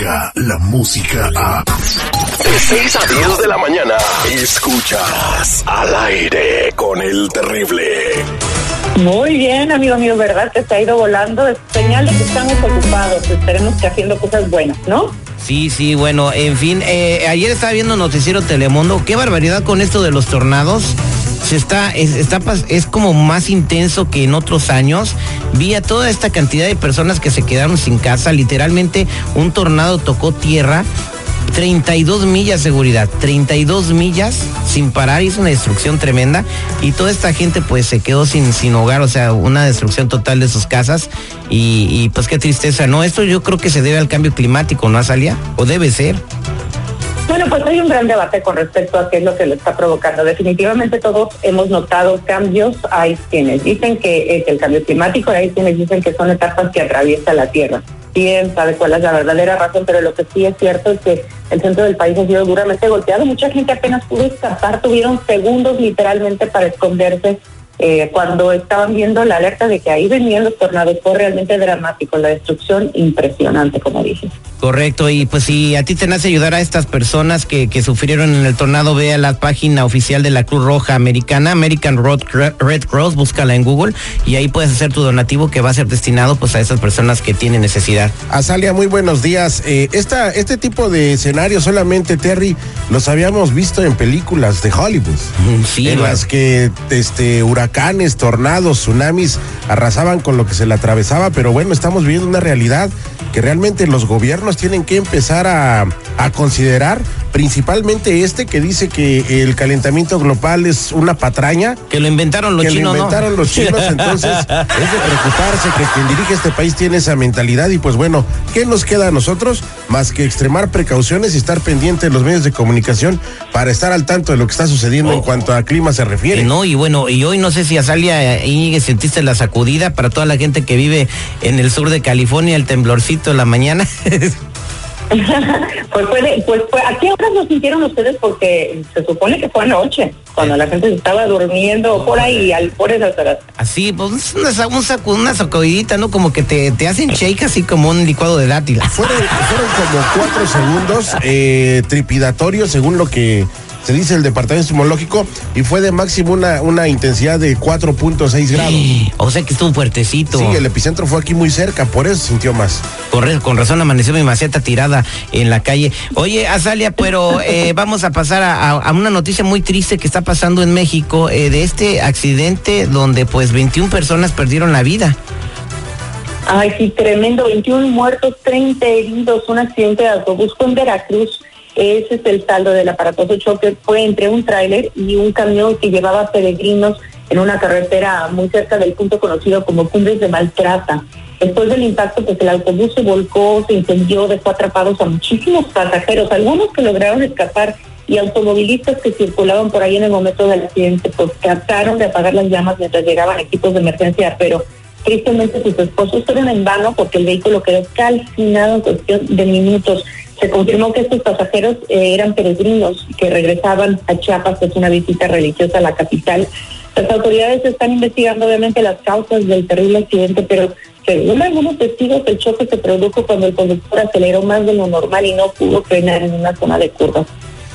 Descarga la música a. De 6 a 10 de la mañana. Escuchas al aire con el terrible. Muy bien, amigo mío, ¿verdad? Que se ha ido volando. Es señal de que estamos ocupados. Esperemos que haciendo cosas buenas, ¿no? Sí, sí, bueno, en fin, eh, ayer estaba viendo Noticiero Telemundo. Qué barbaridad con esto de los tornados. Se está, es, está, es como más intenso que en otros años. Vi a toda esta cantidad de personas que se quedaron sin casa. Literalmente, un tornado tocó tierra. 32 millas seguridad, 32 millas sin parar, hizo una destrucción tremenda y toda esta gente pues se quedó sin, sin hogar, o sea, una destrucción total de sus casas y, y, pues qué tristeza, ¿no? Esto yo creo que se debe al cambio climático, ¿no, Azalia? O debe ser. Bueno, pues hay un gran debate con respecto a qué es lo que lo está provocando. Definitivamente todos hemos notado cambios. Hay quienes dicen que es el cambio climático, hay quienes dicen que son etapas que atraviesa la Tierra. Quién sabe cuál es la verdadera razón, pero lo que sí es cierto es que el centro del país ha sido duramente golpeado. Mucha gente apenas pudo escapar, tuvieron segundos literalmente para esconderse eh, cuando estaban viendo la alerta de que ahí venían los tornados. Fue realmente dramático, la destrucción impresionante, como dije. Correcto, y pues si a ti te nace ayudar a estas personas que, que sufrieron en el tornado, ve a la página oficial de la Cruz Roja Americana, American Road Red Cross, búscala en Google y ahí puedes hacer tu donativo que va a ser destinado pues a esas personas que tienen necesidad. Azalia, muy buenos días. Eh, esta, este tipo de escenarios solamente, Terry, los habíamos visto en películas de Hollywood. Sí, en las que este, huracanes, tornados, tsunamis arrasaban con lo que se le atravesaba, pero bueno, estamos viviendo una realidad que realmente los gobiernos tienen que empezar a, a considerar, principalmente este que dice que el calentamiento global es una patraña, que lo inventaron los que chinos, lo ¿no? inventaron los chinos, entonces es de preocuparse que quien dirige este país tiene esa mentalidad y pues bueno, ¿qué nos queda a nosotros más que extremar precauciones y estar pendiente de los medios de comunicación para estar al tanto de lo que está sucediendo en cuanto a clima se refiere? Eh, No, y bueno, y hoy no sé si Azalia Íñiguez sentiste la sacudida para toda la gente que vive en el sur de California, el temblorcito de la mañana. Pues puede, pues fue, ¿a qué horas lo sintieron ustedes? Porque se supone que fue anoche, cuando la gente se estaba durmiendo por ahí, al, por esas horas. Así, pues es una, un sacu- una sacudidita, ¿no? Como que te, te hacen shake así como un licuado de. Fueron, fueron como cuatro segundos eh, tripidatorios según lo que se dice el departamento sismológico y fue de máximo una, una intensidad de 4.6 grados. O sea que estuvo fuertecito. Sí, el epicentro fue aquí muy cerca, por eso sintió más. Corre- con razón amaneció mi maceta tirada en la calle. Oye, Azalia, pero eh, vamos a pasar a, a- a una noticia muy triste que está pasando en México eh, de este accidente donde pues 21 personas perdieron la vida. Ay, sí, tremendo, 21 muertos, 30 heridos, un accidente de autobús fue en Veracruz. Ese es el saldo del aparatoso choque. Fue entre un tráiler y un camión que llevaba peregrinos en una carretera muy cerca del punto conocido como Cumbres de Maltrata. Después del impacto, pues el autobús se volcó, se incendió, dejó atrapados a muchísimos pasajeros, algunos que lograron escapar y automovilistas que circulaban por ahí en el momento del accidente, pues trataron de apagar las llamas mientras llegaban equipos de emergencia, pero tristemente sus esposos fueron en vano porque el vehículo quedó calcinado en cuestión de minutos. Se confirmó que estos pasajeros eh, eran peregrinos que regresaban a Chiapas, es una visita religiosa a la capital. Las autoridades están investigando obviamente las causas del terrible accidente, pero según algunos testigos el choque se produjo cuando el conductor aceleró más de lo normal y no pudo frenar en una zona de curvas.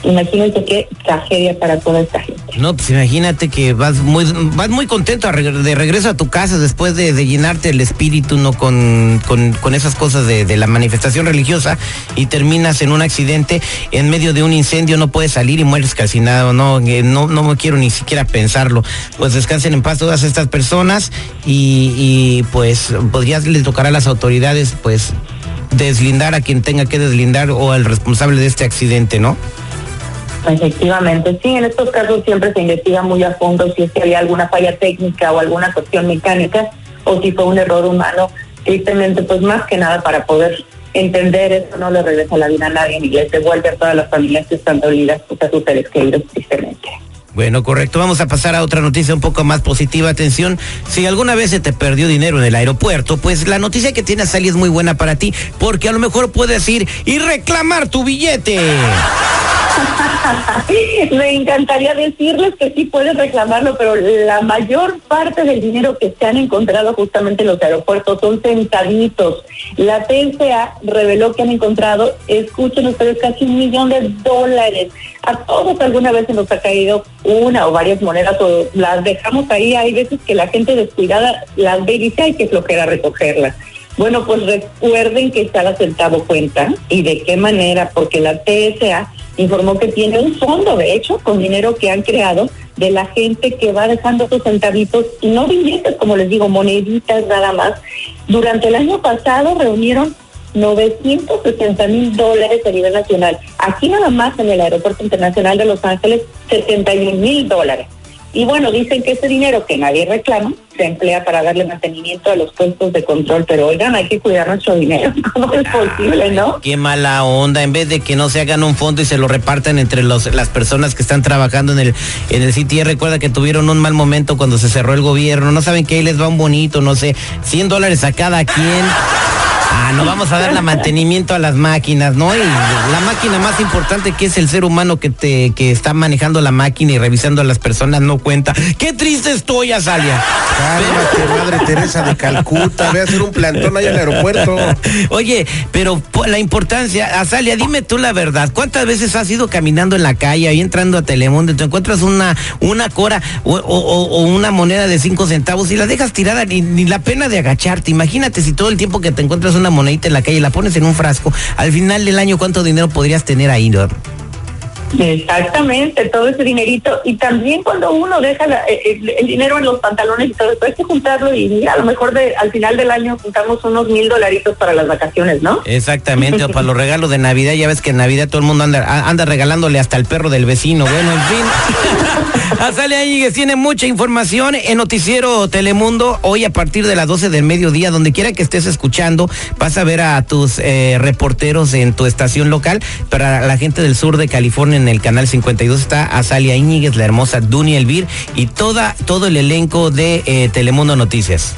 Imagínense qué tragedia para toda esta gente. No, pues imagínate que vas muy, vas muy contento de regreso a tu casa después de, de llenarte el espíritu, ¿no? Con, con, con esas cosas de, de la manifestación religiosa y terminas en un accidente en medio de un incendio, no puedes salir y mueres calcinado, no, Eh, no, no me quiero ni siquiera pensarlo. Pues descansen en paz todas estas personas y, y pues podrías le tocar a las autoridades, pues deslindar a quien tenga que deslindar o al responsable de este accidente, ¿no? Efectivamente, sí, en estos casos siempre se investiga muy a fondo si es que había alguna falla técnica o alguna cuestión mecánica o si fue un error humano. Tristemente, pues más que nada para poder entender eso no le regresa la vida a nadie ni les devuelve a todas las familias que están dolidas pues, a sus seres queridos, tristemente. Bueno, correcto. Vamos a pasar a otra noticia un poco más positiva. Atención, si alguna vez se te perdió dinero en el aeropuerto, pues la noticia que tienes Sally es muy buena para ti, porque a lo mejor puedes ir y reclamar tu billete. Me encantaría decirles que sí pueden reclamarlo, pero la mayor parte del dinero que se han encontrado justamente en los aeropuertos son centavitos. La TSA reveló que han encontrado, escuchen ustedes, casi un millón de dólares. A todos alguna vez se nos ha caído una o varias monedas o las dejamos ahí. Hay veces que la gente descuidada las ve y dice, hay que flojera recogerlas. Bueno, pues recuerden que está la centavo cuenta y de qué manera, porque la TSA informó que tiene un fondo, de hecho, con dinero que han creado de la gente que va dejando sus centavitos y no billetes, como les digo, moneditas nada más. Durante el año pasado reunieron 960 mil dólares a nivel nacional. Aquí nada más en el Aeropuerto Internacional de Los Ángeles, 71 mil dólares. Y bueno, dicen que ese dinero que nadie reclama se emplea para darle mantenimiento a los puestos de control, pero oigan, hay que cuidar nuestro dinero. ¿Cómo es posible, no? Qué mala onda, en vez de que no se hagan un fondo y se lo repartan entre los, las personas que están trabajando en el, en el CTE. Recuerda que tuvieron un mal momento cuando se cerró el gobierno, no saben que ahí les va un bonito, no sé, 100 dólares a cada quien. Ah, no vamos a darle mantenimiento a las máquinas, ¿no? Y la máquina más importante que es el ser humano que te que está manejando la máquina y revisando a las personas no cuenta. Qué triste estoy, Azalia. Cálmate, madre Teresa de Calcuta, ve a hacer un plantón allá en el aeropuerto. Oye, pero la importancia, Azalia, dime tú la verdad. ¿Cuántas veces has ido caminando en la calle, ahí entrando a Telemundo, y te encuentras una, una cora o, una moneda de cinco centavos y la dejas tirada, ni, ni la pena de agacharte? Imagínate si todo el tiempo que te encuentras una monedita en la calle, la pones en un frasco, al final del año, ¿cuánto dinero podrías tener ahí, no? Exactamente, todo ese dinerito. Y también cuando uno deja el, dinero en los pantalones y todo eso, hay que juntarlo y a lo mejor de, al final del año juntamos unos mil dolaritos para las vacaciones, ¿no? Exactamente, o para los regalos de Navidad. Ya ves que en Navidad todo el mundo anda, anda regalándole hasta el perro del vecino. Bueno, en fin. Azalea Íñiguez tiene mucha información en Noticiero Telemundo hoy a partir de las 12 del mediodía. Donde quiera que estés escuchando, vas a ver a tus eh, reporteros en tu estación local. Para la gente del sur de California, en el canal 52 está Azalia Íñiguez, la hermosa Duny Elvir y toda, todo el elenco de eh, Telemundo Noticias.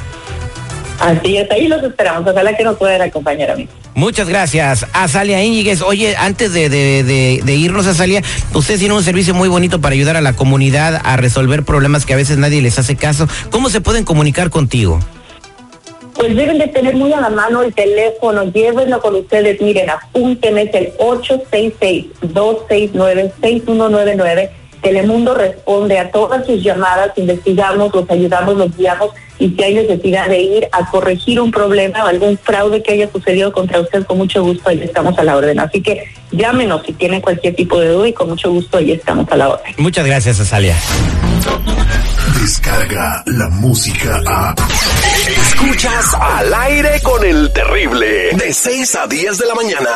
Así es, ahí los esperamos. Ojalá que nos puedan acompañar a mí. Muchas gracias, Azalia Íñiguez. Oye, antes de, de, de, de irnos, Azalia, usted tiene un servicio muy bonito para ayudar a la comunidad a resolver problemas que a veces nadie les hace caso. ¿Cómo se pueden comunicar contigo? Pues deben de tener muy a la mano el teléfono, llévenlo con ustedes, miren, apúntenme, es el 866-269-6199. Telemundo responde a todas sus llamadas, investigamos, los ayudamos, los guiamos y si hay necesidad de ir a corregir un problema o algún fraude que haya sucedido contra usted, con mucho gusto ahí estamos a la orden. Así que llámenos si tienen cualquier tipo de duda y con mucho gusto ahí estamos a la orden. Muchas gracias, Azalia. Descarga la música a... Escuchas al aire con el terrible, de 6 a 10 de la mañana.